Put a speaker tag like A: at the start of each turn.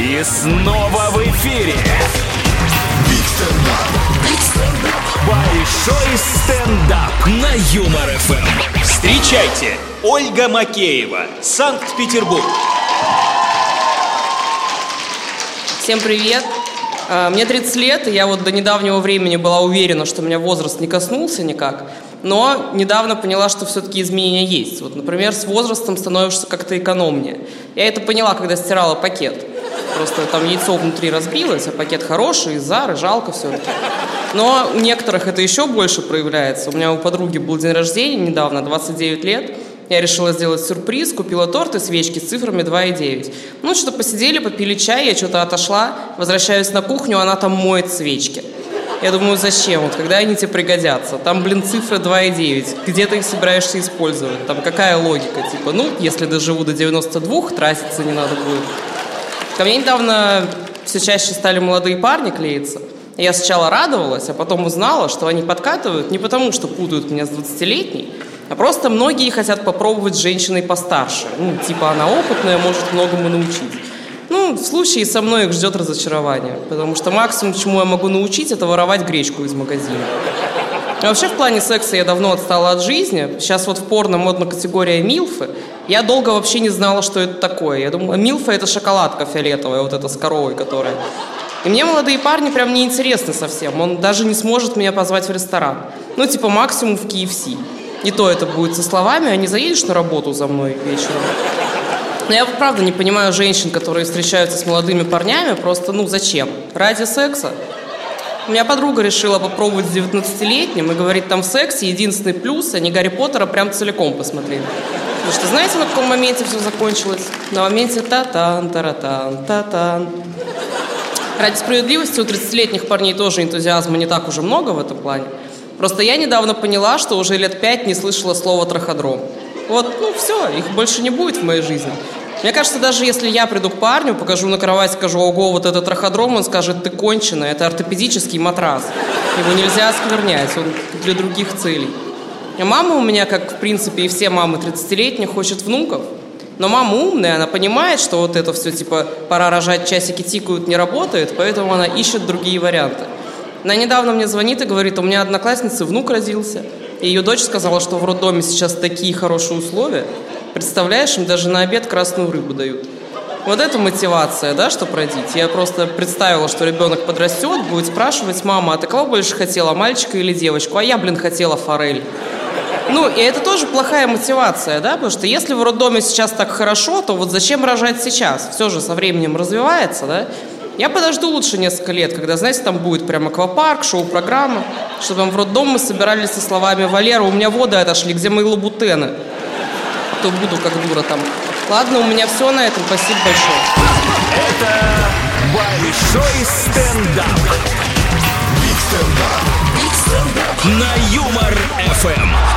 A: И снова в эфире. Большой стендап на Юмор ФМ.
B: Встречайте, Ольга Макеева, Санкт-Петербург.
C: Всем привет! А, Мне 30 лет, и я вот до недавнего времени была уверена, что меня возраст не коснулся никак. Но недавно поняла, что все-таки изменения есть. Вот, например, с возрастом становишься как-то экономнее. Я это поняла, когда стирала пакет. Просто там яйцо внутри разбилось, а пакет хороший, из Зары, жалко все-таки. Но у некоторых это еще больше проявляется. У меня у подруги был день рождения недавно, 29 лет. Я решила сделать сюрприз, купила торт и свечки с цифрами 2 и 9. Ну, что-то посидели, попили чай, я что-то отошла, возвращаюсь на кухню, она там моет свечки. Я думаю, зачем? Вот когда они тебе пригодятся? Там, блин, цифры 2 и 9. Где ты их собираешься использовать? Там какая логика? Типа, ну, если доживу до 92, тратиться не надо будет. Ко мне недавно все чаще стали молодые парни клеиться. Я сначала радовалась, а потом узнала, что они подкатывают не потому, что путают меня с 20-летней, а просто многие хотят попробовать с женщиной постарше. Ну, типа она опытная, может многому научить. Ну, в случае со мной их ждет разочарование, потому что максимум, чему я могу научить, это воровать гречку из магазина. А вообще в плане секса я давно отстала от жизни. Сейчас вот в порно модна категория милфы. Я долго вообще не знала, что это такое. Я думала, милфа это шоколадка фиолетовая, вот эта с коровой, которая. И мне молодые парни прям не интересны совсем. Он даже не сможет меня позвать в ресторан. Ну, типа максимум в KFC. И то это будет со словами, а не заедешь на работу за мной вечером. Но я правда не понимаю женщин, которые встречаются с молодыми парнями, просто, ну, зачем? Ради секса? У меня подруга решила попробовать с 19-летним и говорит, там в сексе единственный плюс, они Гарри Поттера прям целиком посмотрели. Потому что знаете, на каком моменте все закончилось? На моменте та-тан, таратан, та-тан. Ради справедливости у 30-летних парней тоже энтузиазма не так уже много в этом плане. Просто я недавно поняла, что уже лет пять не слышала слова траходром. Вот, ну все, их больше не будет в моей жизни. Мне кажется, даже если я приду к парню, покажу на кровать, скажу, ого, вот этот траходром, он скажет, ты конченый, это ортопедический матрас. Его нельзя осквернять, он для других целей. А мама у меня, как в принципе и все мамы 30-летних, хочет внуков. Но мама умная, она понимает, что вот это все, типа, пора рожать, часики тикают, не работает, поэтому она ищет другие варианты. Она недавно мне звонит и говорит, у меня одноклассницы внук родился. И ее дочь сказала, что в роддоме сейчас такие хорошие условия. Представляешь, им даже на обед красную рыбу дают. Вот это мотивация, да, чтобы родить. Я просто представила, что ребенок подрастет, будет спрашивать, мама, а ты кого больше хотела, мальчика или девочку? А я, блин, хотела форель. Ну, и это тоже плохая мотивация, да, потому что если в роддоме сейчас так хорошо, то вот зачем рожать сейчас? Все же со временем развивается, да? Я подожду лучше несколько лет, когда, знаете, там будет прям аквапарк, шоу-программа, чтобы там в роддом мы собирались со словами «Валера, у меня воды отошли, где мои лабутены?» То буду как дура там. Ладно, у меня все на этом. Спасибо большое.
A: Это большой стендап. На Юмор ФМ.